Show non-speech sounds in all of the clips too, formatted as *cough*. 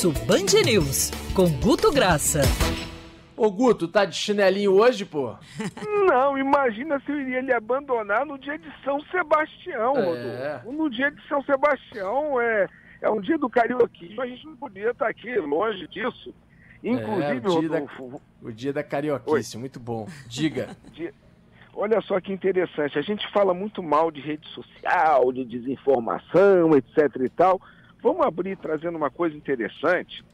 Almoço Band News, com Guto Graça. Ô Guto, tá de chinelinho hoje, pô? *laughs* Não, imagina se eu iria lhe abandonar no dia de São Sebastião, é. Rodolfo. No dia de São Sebastião é, é um dia do carioquismo, a gente não podia estar aqui longe disso. Inclusive, é, o, dia Rodolfo, da, o dia da carioquice, Oi. muito bom. Diga. *laughs* Olha só que interessante, a gente fala muito mal de rede social, de desinformação, etc e tal. Vamos abrir trazendo uma coisa interessante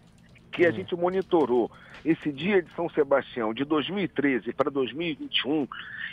que a hum. gente monitorou esse dia de São Sebastião de 2013 para 2021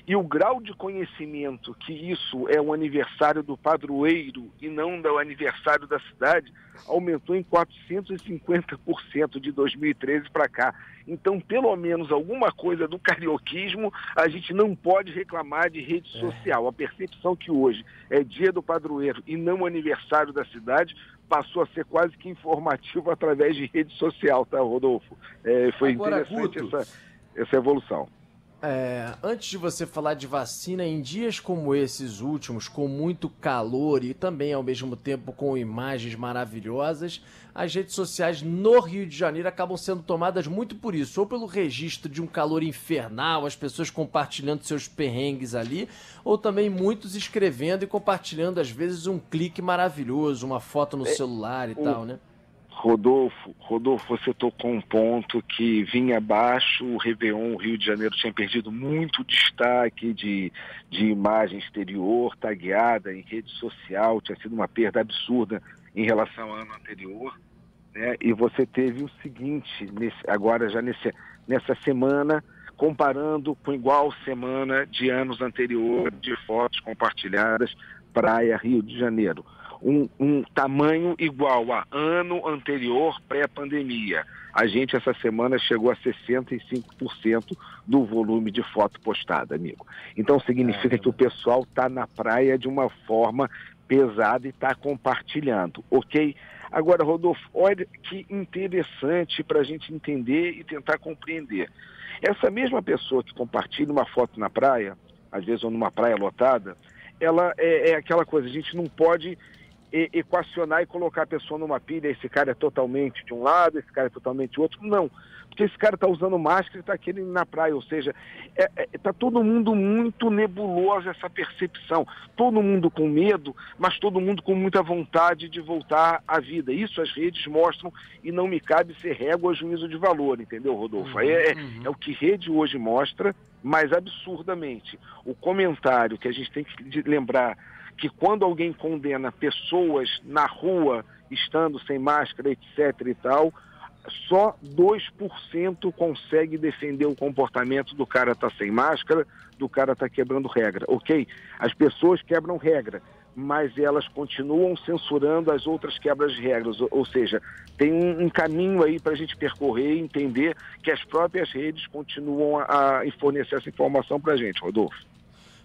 e o grau de conhecimento que isso é um aniversário do padroeiro e não do aniversário da cidade aumentou em 450% de 2013 para cá. Então, pelo menos alguma coisa do carioquismo a gente não pode reclamar de rede é. social. A percepção que hoje é dia do padroeiro e não aniversário da cidade passou a ser quase que informativo *laughs* através de rede social, tá, Rodolfo? É, foi Agora, interessante essa, essa evolução. É, antes de você falar de vacina, em dias como esses últimos, com muito calor e também ao mesmo tempo com imagens maravilhosas, as redes sociais no Rio de Janeiro acabam sendo tomadas muito por isso, ou pelo registro de um calor infernal, as pessoas compartilhando seus perrengues ali, ou também muitos escrevendo e compartilhando às vezes um clique maravilhoso, uma foto no é, celular e tal, né? Rodolfo, Rodolfo, você tocou um ponto que vinha abaixo, o Réveillon, o Rio de Janeiro tinha perdido muito destaque de, de imagem exterior, tagueada em rede social, tinha sido uma perda absurda em relação ao ano anterior. Né? E você teve o seguinte, nesse, agora já nesse, nessa semana, comparando com igual semana de anos anteriores, de fotos compartilhadas, Praia, Rio de Janeiro um, um tamanho igual a ano anterior pré-pandemia. A gente essa semana chegou a 65% do volume de foto postada, amigo. Então significa que o pessoal está na praia de uma forma pesada e está compartilhando, ok? Agora, Rodolfo, olha que interessante para a gente entender e tentar compreender. Essa mesma pessoa que compartilha uma foto na praia, às vezes ou numa praia lotada, ela é, é aquela coisa, a gente não pode equacionar e colocar a pessoa numa pilha, esse cara é totalmente de um lado, esse cara é totalmente outro. Não, porque esse cara está usando máscara e está aquele na praia, ou seja, está é, é, tá todo mundo muito nebuloso essa percepção, todo mundo com medo, mas todo mundo com muita vontade de voltar à vida. Isso as redes mostram e não me cabe ser régua a juízo de valor, entendeu, Rodolfo? Uhum, é, uhum. é o que rede hoje mostra, mas absurdamente. O comentário que a gente tem que lembrar que quando alguém condena pessoas na rua, estando sem máscara, etc. e tal, só 2% consegue defender o comportamento do cara tá sem máscara, do cara tá quebrando regra. Ok? As pessoas quebram regra, mas elas continuam censurando as outras quebras de regras. Ou, seja, tem um, um caminho aí para a gente percorrer e entender que as próprias redes continuam a, a fornecer essa informação para a gente, Rodolfo.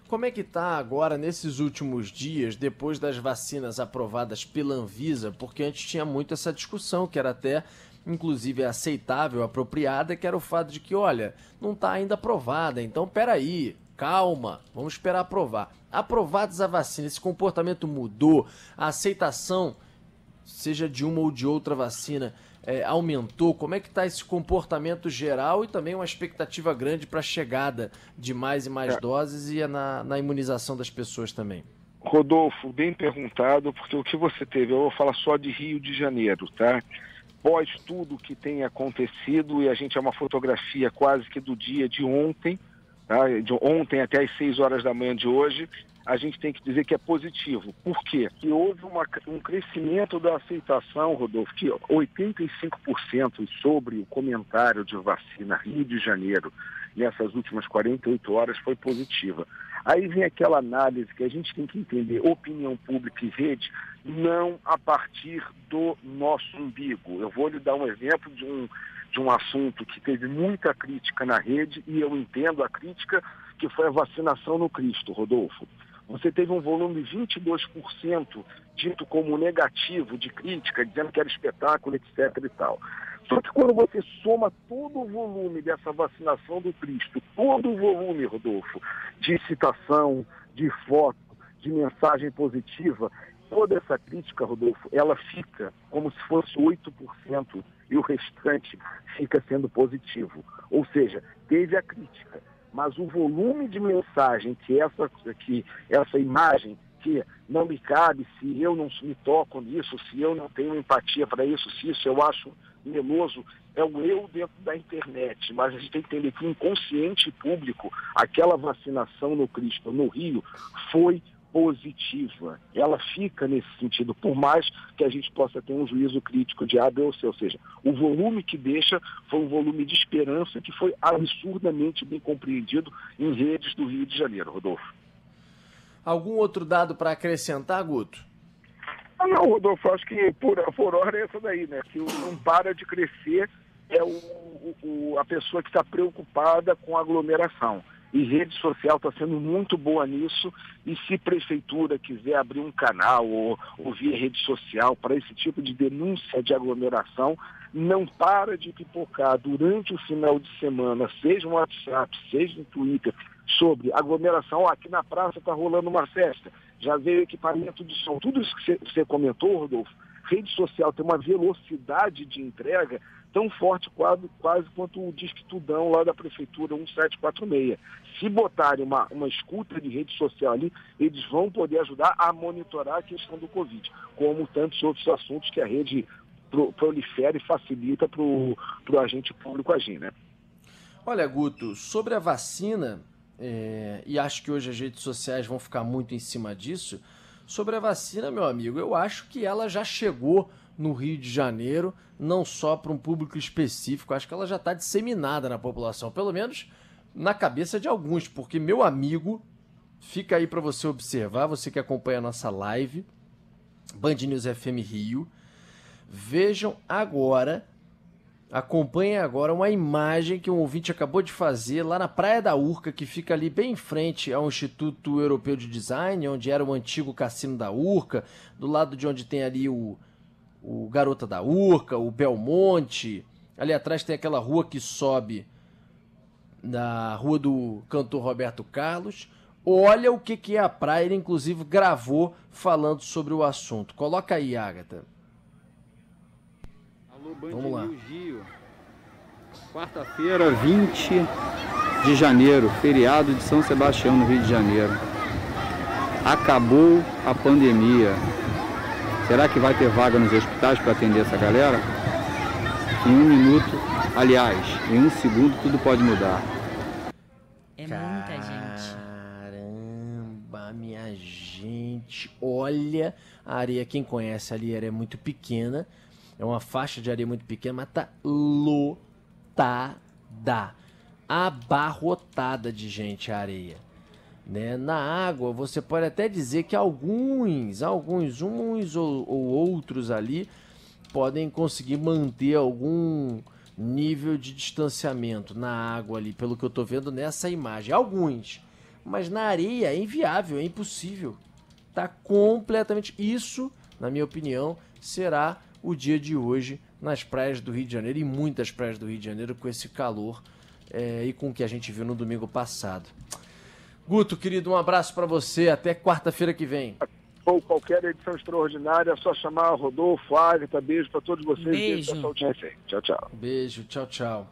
Como é que tá agora nesses últimos dias, depois das vacinas aprovadas pela Anvisa? Porque antes tinha muito essa discussão, que era até inclusive aceitável, apropriada, que era o fato de que, olha, não está ainda aprovada, então peraí, calma, vamos esperar aprovar. Aprovados a vacina, esse comportamento mudou, a aceitação, seja de uma ou de outra vacina, é, aumentou? Como é que está esse comportamento geral e também uma expectativa grande para a chegada de mais e mais é. doses e na, na imunização das pessoas também? Rodolfo, bem perguntado, porque o que você teve, eu vou falar só de Rio de Janeiro, tá? Pós tudo que tem acontecido, e a gente é uma fotografia quase que do dia de ontem, tá? de ontem até as 6 horas da manhã de hoje, a gente tem que dizer que é positivo. Por quê? Que houve uma, um crescimento da aceitação, Rodolfo, que 85% sobre o comentário de vacina Rio de Janeiro nessas últimas 48 horas foi positiva. Aí vem aquela análise que a gente tem que entender opinião pública e rede, não a partir do nosso umbigo. Eu vou lhe dar um exemplo de um, de um assunto que teve muita crítica na rede e eu entendo a crítica, que foi a vacinação no Cristo, Rodolfo você teve um volume de 22% dito como negativo de crítica, dizendo que era espetáculo, etc. e tal. Só que quando você soma todo o volume dessa vacinação do Cristo, todo o volume, Rodolfo, de citação, de foto, de mensagem positiva, toda essa crítica, Rodolfo, ela fica como se fosse 8% e o restante fica sendo positivo. Ou seja, teve a crítica, mas o volume de mensagem que essa, que essa imagem que não me cabe, se eu não me toco nisso, se eu não tenho empatia para isso, se isso eu acho meloso, é o eu dentro da internet. Mas a gente tem que entender que o inconsciente público, aquela vacinação no Cristo, no Rio, foi positiva. Ela fica nesse sentido, por mais que a gente possa ter um juízo crítico de A, B ou C. Ou seja, o volume que deixa foi um volume de esperança que foi absurdamente bem compreendido em redes do Rio de Janeiro, Rodolfo. Algum outro dado para acrescentar, Guto? Ah, não, Rodolfo, acho que por, por hora é essa daí, né? Que não para de crescer é o, o a pessoa que está preocupada com a aglomeração e rede social está sendo muito boa nisso. E se prefeitura quiser abrir um canal ou, ou via rede social para esse tipo de denúncia de aglomeração, não para de pipocar durante o final de semana, seja no WhatsApp, seja no Twitter, sobre aglomeração. aqui na praça está rolando uma festa, já veio equipamento de som. Tudo isso que você comentou, Rodolfo, rede social tem uma velocidade de entrega tão forte quase, quase quanto o Disque Tudão lá da Prefeitura 1746. Se botarem uma, uma escuta de rede social ali, eles vão poder ajudar a monitorar a questão do Covid, como tantos outros assuntos que a rede prolifera e facilita para o agente público agir, né? Olha, Guto, sobre a vacina, é, e acho que hoje as redes sociais vão ficar muito em cima disso, sobre a vacina, meu amigo, eu acho que ela já chegou no Rio de Janeiro, não só para um público específico, acho que ela já está disseminada na população, pelo menos na cabeça de alguns, porque meu amigo, fica aí para você observar, você que acompanha a nossa live, Band News FM Rio, vejam agora Acompanhe agora uma imagem que um ouvinte acabou de fazer lá na Praia da Urca, que fica ali bem em frente ao Instituto Europeu de Design, onde era o antigo cassino da Urca, do lado de onde tem ali o, o Garota da Urca, o Belmonte. Ali atrás tem aquela rua que sobe na rua do cantor Roberto Carlos. Olha o que, que é a praia, ele inclusive gravou falando sobre o assunto. Coloca aí, Agatha. Band Vamos lá. Rio. Quarta-feira, 20 de janeiro, feriado de São Sebastião, no Rio de Janeiro. Acabou a pandemia. Será que vai ter vaga nos hospitais para atender essa galera? Em um minuto, aliás, em um segundo, tudo pode mudar. É muita gente. Caramba, minha gente. Olha, a areia, quem conhece ali, era é muito pequena é uma faixa de areia muito pequena, mas tá lotada. Abarrotada de gente a areia. Né? Na água, você pode até dizer que alguns, alguns, uns ou, ou outros ali, podem conseguir manter algum nível de distanciamento na água ali, pelo que eu estou vendo nessa imagem. Alguns. Mas na areia é inviável, é impossível. Tá completamente. Isso, na minha opinião, será o dia de hoje nas praias do Rio de Janeiro e muitas praias do Rio de Janeiro com esse calor é, e com o que a gente viu no domingo passado. Guto, querido, um abraço para você. Até quarta-feira que vem. Ou qualquer edição extraordinária, é só chamar Rodolfo, Agatha. Beijo para todos vocês. Beijo. Tchau, tchau. Beijo, tchau, tchau.